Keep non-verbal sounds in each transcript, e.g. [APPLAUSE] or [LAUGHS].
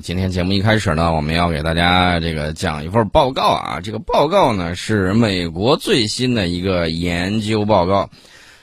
今天节目一开始呢，我们要给大家这个讲一份报告啊。这个报告呢是美国最新的一个研究报告。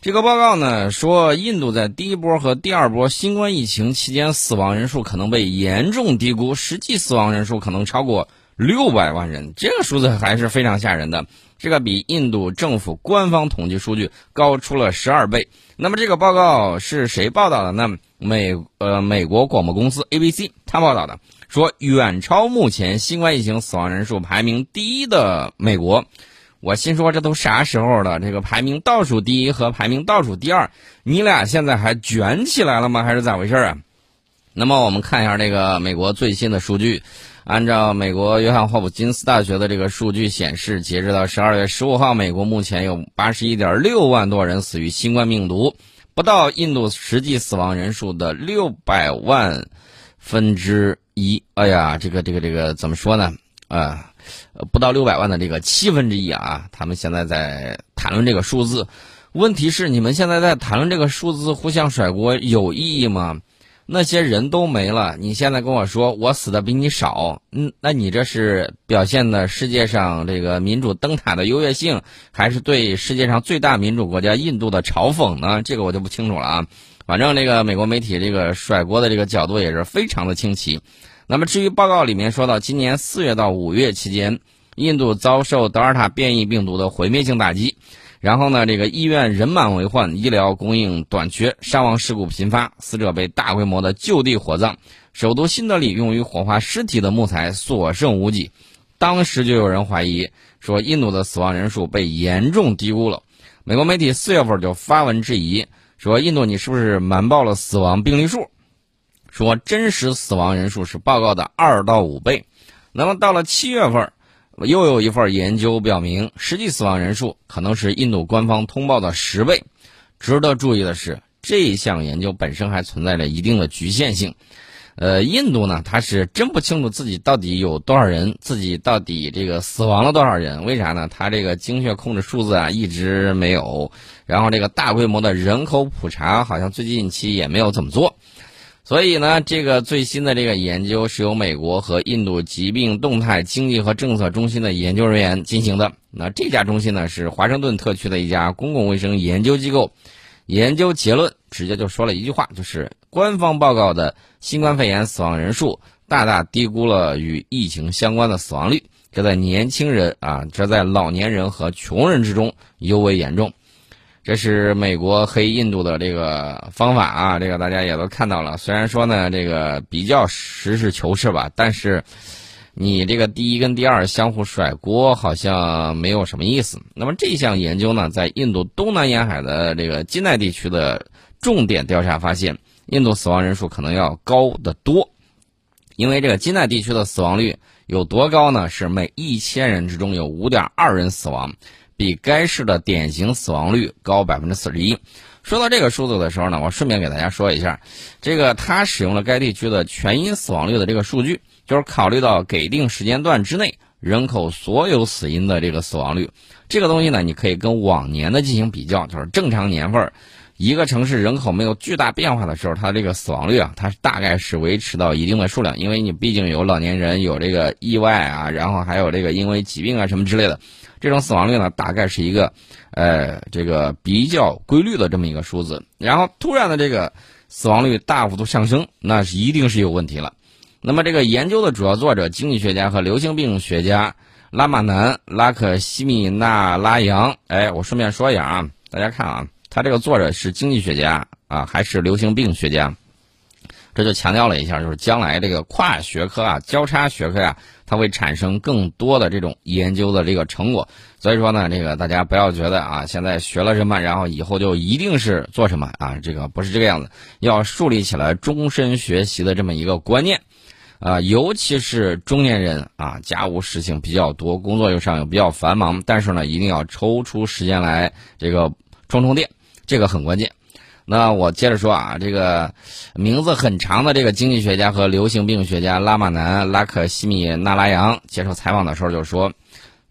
这个报告呢说，印度在第一波和第二波新冠疫情期间死亡人数可能被严重低估，实际死亡人数可能超过六百万人。这个数字还是非常吓人的。这个比印度政府官方统计数据高出了十二倍。那么这个报告是谁报道的呢？美呃美国广播公司 ABC 他报道的，说远超目前新冠疫情死亡人数排名第一的美国。我心说这都啥时候了？这个排名倒数第一和排名倒数第二，你俩现在还卷起来了吗？还是咋回事啊？那么我们看一下这个美国最新的数据。按照美国约翰霍普金斯大学的这个数据显示，截止到十二月十五号，美国目前有八十一点六万多人死于新冠病毒。不到印度实际死亡人数的六百万分之一，哎呀，这个这个这个怎么说呢？啊，不到六百万的这个七分之一啊！他们现在在谈论这个数字，问题是你们现在在谈论这个数字，互相甩锅有意义吗？那些人都没了，你现在跟我说我死的比你少，嗯，那你这是表现的世界上这个民主灯塔的优越性，还是对世界上最大民主国家印度的嘲讽呢？这个我就不清楚了啊。反正这个美国媒体这个甩锅的这个角度也是非常的清奇。那么至于报告里面说到，今年四月到五月期间，印度遭受德尔塔变异病毒的毁灭性打击。然后呢，这个医院人满为患，医疗供应短缺，伤亡事故频发，死者被大规模的就地火葬。首都新德里用于火化尸体的木材所剩无几，当时就有人怀疑说，印度的死亡人数被严重低估了。美国媒体四月份就发文质疑说，印度你是不是瞒报了死亡病例数？说真实死亡人数是报告的二到五倍。那么到了七月份。又有一份研究表明，实际死亡人数可能是印度官方通报的十倍。值得注意的是，这项研究本身还存在着一定的局限性。呃，印度呢，他是真不清楚自己到底有多少人，自己到底这个死亡了多少人？为啥呢？他这个精确控制数字啊，一直没有。然后这个大规模的人口普查，好像最近期也没有怎么做。所以呢，这个最新的这个研究是由美国和印度疾病动态经济和政策中心的研究人员进行的。那这家中心呢是华盛顿特区的一家公共卫生研究机构。研究结论直接就说了一句话，就是官方报告的新冠肺炎死亡人数大大低估了与疫情相关的死亡率。这在年轻人啊，这在老年人和穷人之中尤为严重。这是美国黑印度的这个方法啊，这个大家也都看到了。虽然说呢，这个比较实事求是吧，但是你这个第一跟第二相互甩锅，好像没有什么意思。那么这项研究呢，在印度东南沿海的这个金奈地区的重点调查发现，印度死亡人数可能要高得多，因为这个金奈地区的死亡率有多高呢？是每一千人之中有五点二人死亡。比该市的典型死亡率高百分之四十一。说到这个数字的时候呢，我顺便给大家说一下，这个他使用了该地区的全因死亡率的这个数据，就是考虑到给定时间段之内人口所有死因的这个死亡率。这个东西呢，你可以跟往年的进行比较，就是正常年份，一个城市人口没有巨大变化的时候，它这个死亡率啊，它大概是维持到一定的数量，因为你毕竟有老年人，有这个意外啊，然后还有这个因为疾病啊什么之类的。这种死亡率呢，大概是一个，呃，这个比较规律的这么一个数字。然后突然的这个死亡率大幅度上升，那是一定是有问题了。那么这个研究的主要作者，经济学家和流行病学家拉马南拉克西米纳拉扬。哎，我顺便说一下啊，大家看啊，他这个作者是经济学家啊，还是流行病学家？这就强调了一下，就是将来这个跨学科啊、交叉学科呀，它会产生更多的这种研究的这个成果。所以说呢，这个大家不要觉得啊，现在学了什么，然后以后就一定是做什么啊，这个不是这个样子。要树立起来终身学习的这么一个观念，啊，尤其是中年人啊，家务事情比较多，工作又上又比较繁忙，但是呢，一定要抽出时间来这个充充电，这个很关键。那我接着说啊，这个名字很长的这个经济学家和流行病学家拉马南拉克西米纳拉扬接受采访的时候就说，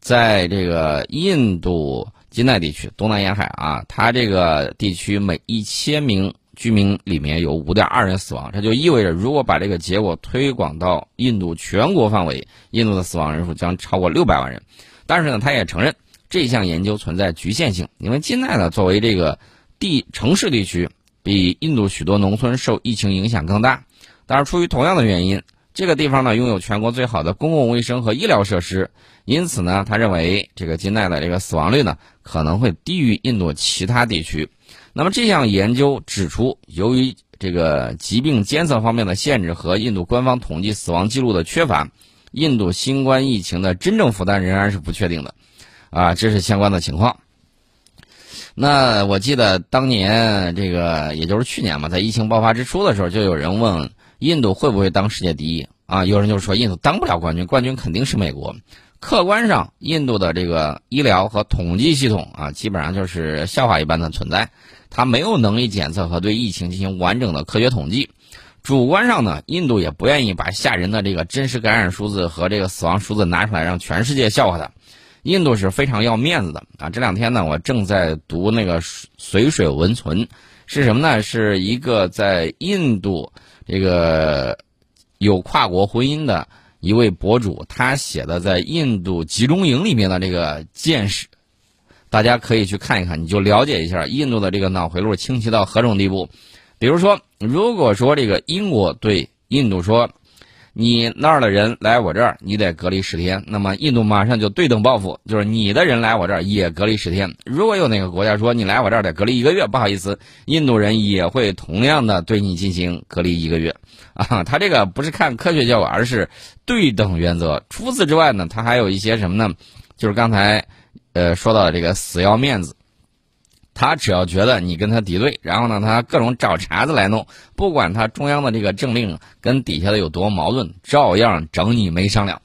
在这个印度金奈地区东南沿海啊，他这个地区每一千名居民里面有五点二人死亡，这就意味着如果把这个结果推广到印度全国范围，印度的死亡人数将超过六百万人。但是呢，他也承认这项研究存在局限性，因为金奈呢作为这个地城市地区，比印度许多农村受疫情影响更大。但是出于同样的原因，这个地方呢拥有全国最好的公共卫生和医疗设施，因此呢，他认为这个金奈的这个死亡率呢可能会低于印度其他地区。那么这项研究指出，由于这个疾病监测方面的限制和印度官方统计死亡记录的缺乏，印度新冠疫情的真正负担仍然是不确定的，啊，这是相关的情况。那我记得当年这个也就是去年嘛，在疫情爆发之初的时候，就有人问印度会不会当世界第一啊？有人就说印度当不了冠军，冠军肯定是美国。客观上，印度的这个医疗和统计系统啊，基本上就是笑话一般的存在。它没有能力检测和对疫情进行完整的科学统计。主观上呢，印度也不愿意把吓人的这个真实感染数字和这个死亡数字拿出来让全世界笑话它。印度是非常要面子的啊！这两天呢，我正在读那个《随水文存》，是什么呢？是一个在印度这个有跨国婚姻的一位博主，他写的在印度集中营里面的这个见识。大家可以去看一看，你就了解一下印度的这个脑回路清晰到何种地步。比如说，如果说这个英国对印度说：“你那儿的人来我这儿，你得隔离十天。”那么印度马上就对等报复，就是你的人来我这儿也隔离十天。如果有哪个国家说你来我这儿得隔离一个月，不好意思，印度人也会同样的对你进行隔离一个月。[LAUGHS] 啊，他这个不是看科学效果，而是对等原则。除此之外呢，他还有一些什么呢？就是刚才。呃，说到的这个死要面子，他只要觉得你跟他敌对，然后呢，他各种找茬子来弄，不管他中央的这个政令跟底下的有多矛盾，照样整你没商量。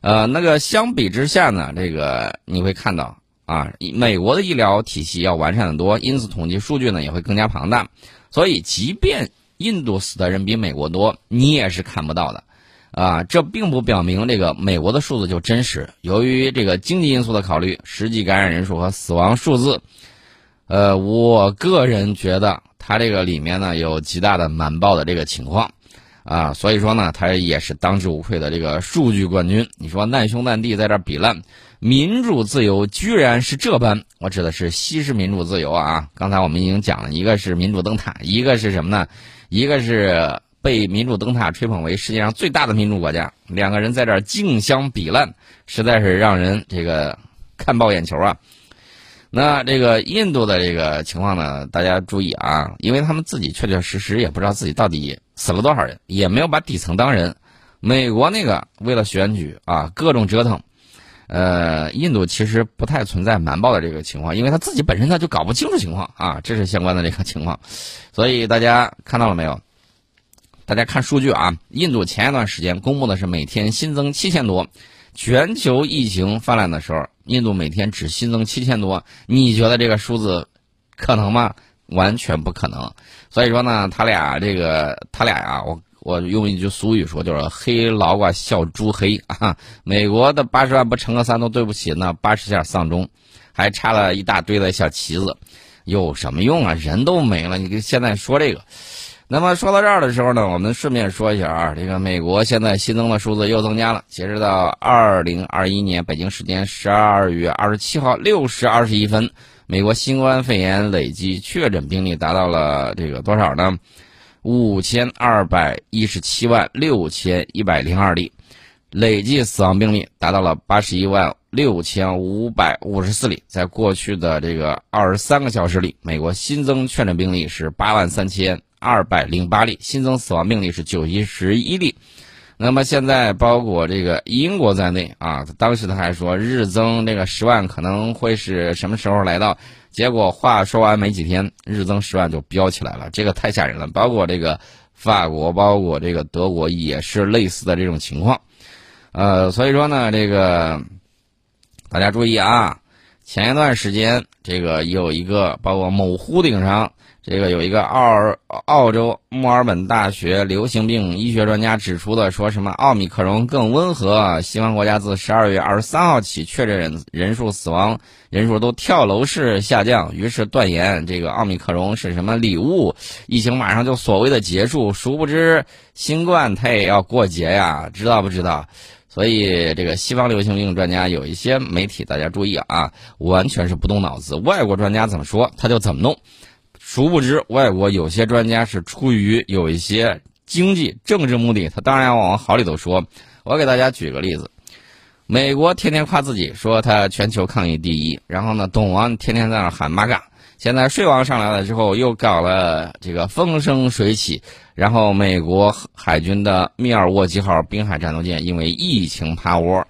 呃，那个相比之下呢，这个你会看到啊，美国的医疗体系要完善的多，因此统计数据呢也会更加庞大。所以，即便印度死的人比美国多，你也是看不到的。啊，这并不表明这个美国的数字就真实。由于这个经济因素的考虑，实际感染人数和死亡数字，呃，我个人觉得它这个里面呢有极大的瞒报的这个情况，啊，所以说呢，它也是当之无愧的这个数据冠军。你说难兄难弟在这比烂，民主自由居然是这般。我指的是西式民主自由啊。刚才我们已经讲了一个是民主灯塔，一个是什么呢？一个是。被民主灯塔吹捧为世界上最大的民主国家，两个人在这儿竞相比烂，实在是让人这个看爆眼球啊！那这个印度的这个情况呢，大家注意啊，因为他们自己确确实实也不知道自己到底死了多少人，也没有把底层当人。美国那个为了选举啊，各种折腾，呃，印度其实不太存在瞒报的这个情况，因为他自己本身他就搞不清楚情况啊，这是相关的这个情况，所以大家看到了没有？大家看数据啊，印度前一段时间公布的是每天新增七千多，全球疫情泛滥的时候，印度每天只新增七千多，你觉得这个数字可能吗？完全不可能。所以说呢，他俩这个他俩呀，我我用一句俗语说，就是黑老瓜笑猪黑啊。美国的八十万不成个三都对不起那八十下丧钟，还插了一大堆的小旗子，有什么用啊？人都没了，你跟现在说这个。那么说到这儿的时候呢，我们顺便说一下啊，这个美国现在新增的数字又增加了。截止到二零二一年北京时间十二月二十七号六时二十一分，美国新冠肺炎累计确诊病例达到了这个多少呢？五千二百一十七万六千一百零二例，累计死亡病例达到了八十一万六千五百五十四例。在过去的这个二十三个小时里，美国新增确诊病例是八万三千。二百零八例新增死亡病例是九一十一例，那么现在包括这个英国在内啊，当时他还说日增这个十万可能会是什么时候来到？结果话说完没几天，日增十万就飙起来了，这个太吓人了。包括这个法国，包括这个德国也是类似的这种情况，呃，所以说呢，这个大家注意啊，前一段时间这个有一个包括某乎顶上。这个有一个澳澳洲墨尔本大学流行病医学专家指出的，说什么奥密克戎更温和，西方国家自十二月二十三号起确诊人人数、死亡人数都跳楼式下降，于是断言这个奥密克戎是什么礼物，疫情马上就所谓的结束。殊不知，新冠它也要过节呀，知道不知道？所以这个西方流行病专家有一些媒体，大家注意啊，完全是不动脑子，外国专家怎么说他就怎么弄。殊不知，外国有些专家是出于有一些经济、政治目的，他当然要往好里头说。我给大家举个例子：美国天天夸自己说他全球抗疫第一，然后呢，董王天天在那喊马嘎。现在税王上来了之后，又搞了这个风生水起，然后美国海军的密尔沃基号滨海战斗舰因为疫情趴窝，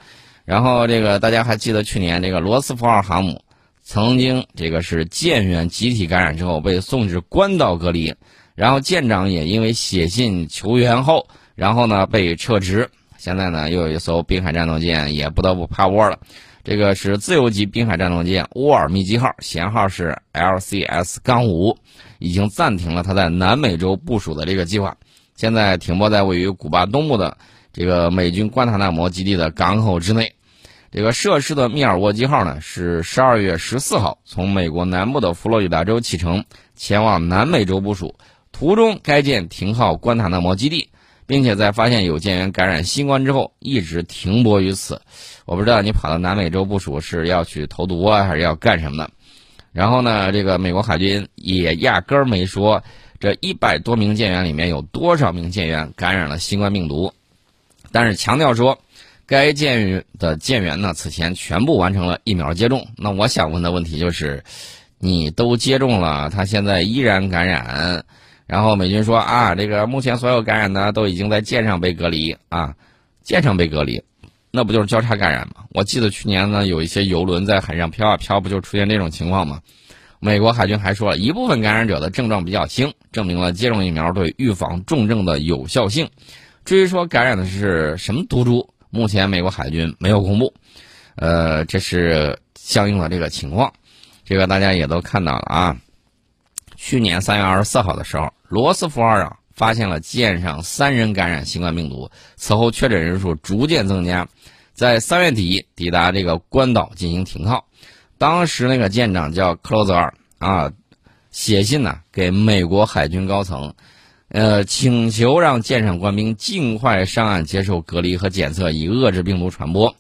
然后这个大家还记得去年这个罗斯福号航母。曾经这个是舰员集体感染之后被送至关岛隔离，然后舰长也因为写信求援后，然后呢被撤职。现在呢又有一艘滨海战斗舰也不得不趴窝了。这个是自由级滨海战斗舰沃尔密基号，舷号是 LCS 杠五，已经暂停了它在南美洲部署的这个计划，现在停泊在位于古巴东部的这个美军关塔那摩基地的港口之内。这个涉事的密尔沃基号呢，是十二月十四号从美国南部的佛罗里达州启程，前往南美洲部署。途中，该舰停靠关塔那摩基地，并且在发现有舰员感染新冠之后，一直停泊于此。我不知道你跑到南美洲部署是要去投毒啊，还是要干什么的？然后呢，这个美国海军也压根儿没说这一百多名舰员里面有多少名舰员感染了新冠病毒，但是强调说。该舰员的舰员呢，此前全部完成了疫苗接种。那我想问的问题就是，你都接种了，他现在依然感染？然后美军说啊，这个目前所有感染的都已经在舰上被隔离啊，舰上被隔离，那不就是交叉感染吗？我记得去年呢，有一些游轮在海上飘啊飘，不就出现这种情况吗？美国海军还说了一部分感染者的症状比较轻，证明了接种疫苗对预防重症的有效性。至于说感染的是什么毒株？目前美国海军没有公布，呃，这是相应的这个情况，这个大家也都看到了啊。去年三月二十四号的时候，罗斯福号啊发现了舰上三人感染新冠病毒，此后确诊人数逐渐增加，在三月底抵达这个关岛进行停靠。当时那个舰长叫克罗泽尔啊，写信呢给美国海军高层。呃，请求让舰上官兵尽快上岸接受隔离和检测，以遏制病毒传播。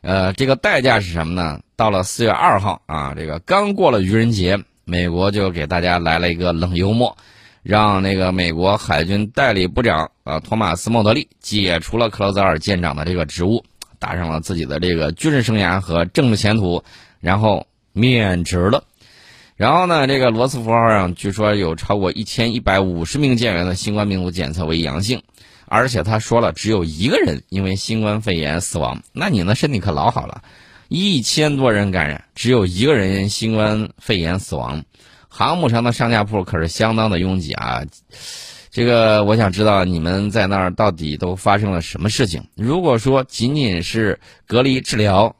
呃，这个代价是什么呢？到了四月二号啊，这个刚过了愚人节，美国就给大家来了一个冷幽默，让那个美国海军代理部长啊托马斯·莫德利解除了克劳泽尔舰长的这个职务，打上了自己的这个军事生涯和政治前途，然后免职了。然后呢，这个罗斯福号上据说有超过一千一百五十名舰员的新冠病毒检测为阳性，而且他说了，只有一个人因为新冠肺炎死亡。那你呢身体可老好了，一千多人感染，只有一个人因新冠肺炎死亡。航母上的上下铺可是相当的拥挤啊！这个我想知道你们在那儿到底都发生了什么事情。如果说仅仅是隔离治疗，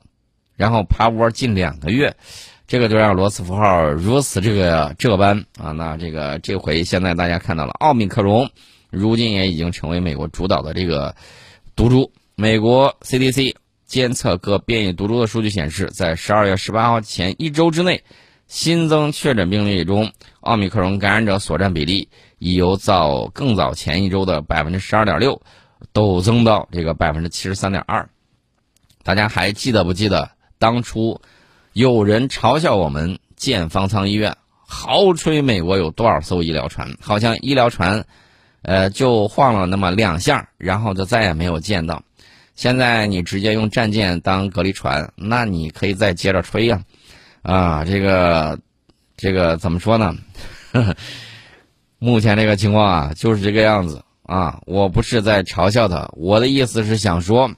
然后趴窝近两个月。这个就让罗斯福号如此这个这般啊，那这个这回现在大家看到了奥密克戎，如今也已经成为美国主导的这个毒株。美国 CDC 监测各变异毒株的数据显示，在十二月十八号前一周之内，新增确诊病例中，奥密克戎感染者所占比例已由早更早前一周的百分之十二点六，陡增到这个百分之七十三点二。大家还记得不记得当初？有人嘲笑我们建方舱医院，豪吹美国有多少艘医疗船，好像医疗船，呃，就晃了那么两下，然后就再也没有见到。现在你直接用战舰当隔离船，那你可以再接着吹呀，啊，这个，这个怎么说呢？[LAUGHS] 目前这个情况啊，就是这个样子啊。我不是在嘲笑他，我的意思是想说，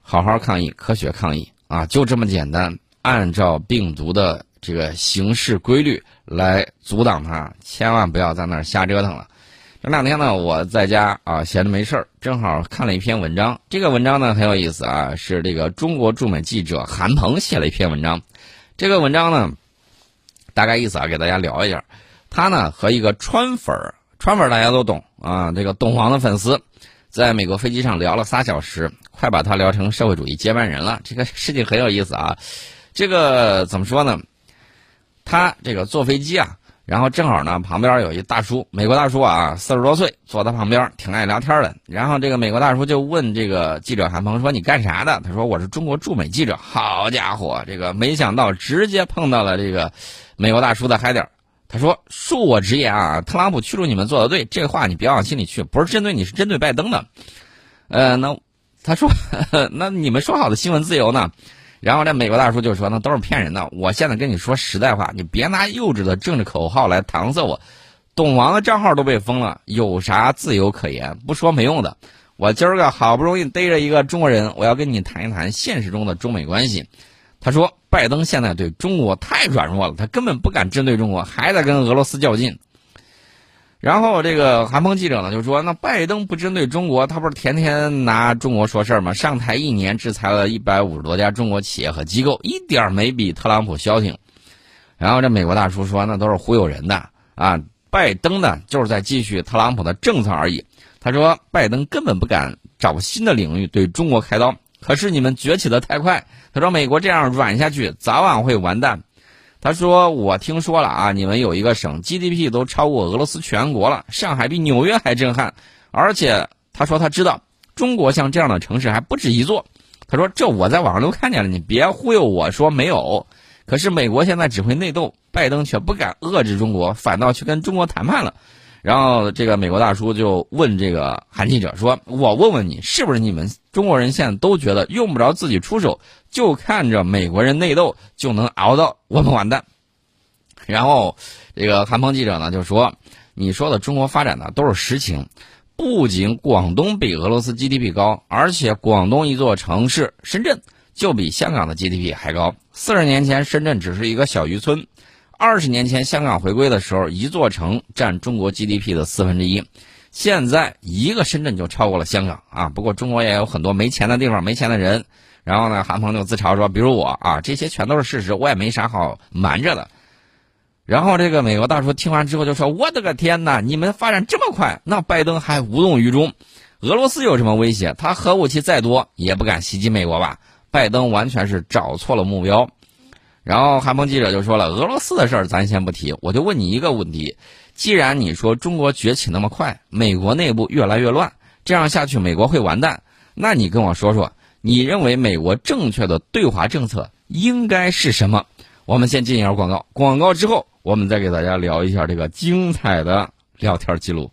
好好抗疫，科学抗疫啊，就这么简单。按照病毒的这个形式规律来阻挡它，千万不要在那儿瞎折腾了。这两天呢，我在家啊闲着没事儿，正好看了一篇文章。这个文章呢很有意思啊，是这个中国驻美记者韩鹏写了一篇文章。这个文章呢，大概意思啊，给大家聊一下。他呢和一个川粉儿，川粉儿大家都懂啊，这个懂王的粉丝，在美国飞机上聊了仨小时，快把他聊成社会主义接班人了。这个事情很有意思啊，这个怎么说呢？他这个坐飞机啊，然后正好呢旁边有一大叔，美国大叔啊，四十多岁，坐他旁边挺爱聊天的。然后这个美国大叔就问这个记者韩鹏说：“你干啥的？”他说：“我是中国驻美记者。”好家伙，这个没想到直接碰到了这个美国大叔的嗨点。他说：“恕我直言啊，特朗普驱逐你们做的对，这话你别往心里去，不是针对你，是针对拜登的。”呃，那他说：“ [LAUGHS] 那你们说好的新闻自由呢？”然后这美国大叔就说：“那都是骗人的。我现在跟你说实在话，你别拿幼稚的政治口号来搪塞我。董王的账号都被封了，有啥自由可言？不说没用的。我今儿个好不容易逮着一个中国人，我要跟你谈一谈现实中的中美关系。”他说：“拜登现在对中国太软弱了，他根本不敢针对中国，还在跟俄罗斯较劲。”然后这个韩鹏记者呢就说：“那拜登不针对中国，他不是天天拿中国说事儿吗？上台一年制裁了一百五十多家中国企业和机构，一点没比特朗普消停。”然后这美国大叔说：“那都是忽悠人的啊！拜登呢就是在继续特朗普的政策而已。”他说：“拜登根本不敢找新的领域对中国开刀，可是你们崛起的太快。”他说：“美国这样软下去，早晚会完蛋。”他说：“我听说了啊，你们有一个省 GDP 都超过俄罗斯全国了，上海比纽约还震撼。而且他说他知道中国像这样的城市还不止一座。他说这我在网上都看见了，你别忽悠我说没有。可是美国现在只会内斗，拜登却不敢遏制中国，反倒去跟中国谈判了。”然后这个美国大叔就问这个韩记者说：“我问问你，是不是你们中国人现在都觉得用不着自己出手，就看着美国人内斗就能熬到我们完蛋？”然后这个韩鹏记者呢就说：“你说的中国发展的都是实情，不仅广东比俄罗斯 GDP 高，而且广东一座城市深圳就比香港的 GDP 还高。四十年前，深圳只是一个小渔村。”二十年前香港回归的时候，一座城占中国 GDP 的四分之一，现在一个深圳就超过了香港啊！不过中国也有很多没钱的地方、没钱的人。然后呢，韩鹏就自嘲说：“比如我啊，这些全都是事实，我也没啥好瞒着的。”然后这个美国大叔听完之后就说：“我的个天哪！你们发展这么快，那拜登还无动于衷？俄罗斯有什么威胁？他核武器再多也不敢袭击美国吧？拜登完全是找错了目标。”然后韩鹏记者就说了：“俄罗斯的事儿咱先不提，我就问你一个问题：既然你说中国崛起那么快，美国内部越来越乱，这样下去美国会完蛋，那你跟我说说，你认为美国正确的对华政策应该是什么？”我们先进一下广告，广告之后我们再给大家聊一下这个精彩的聊天记录。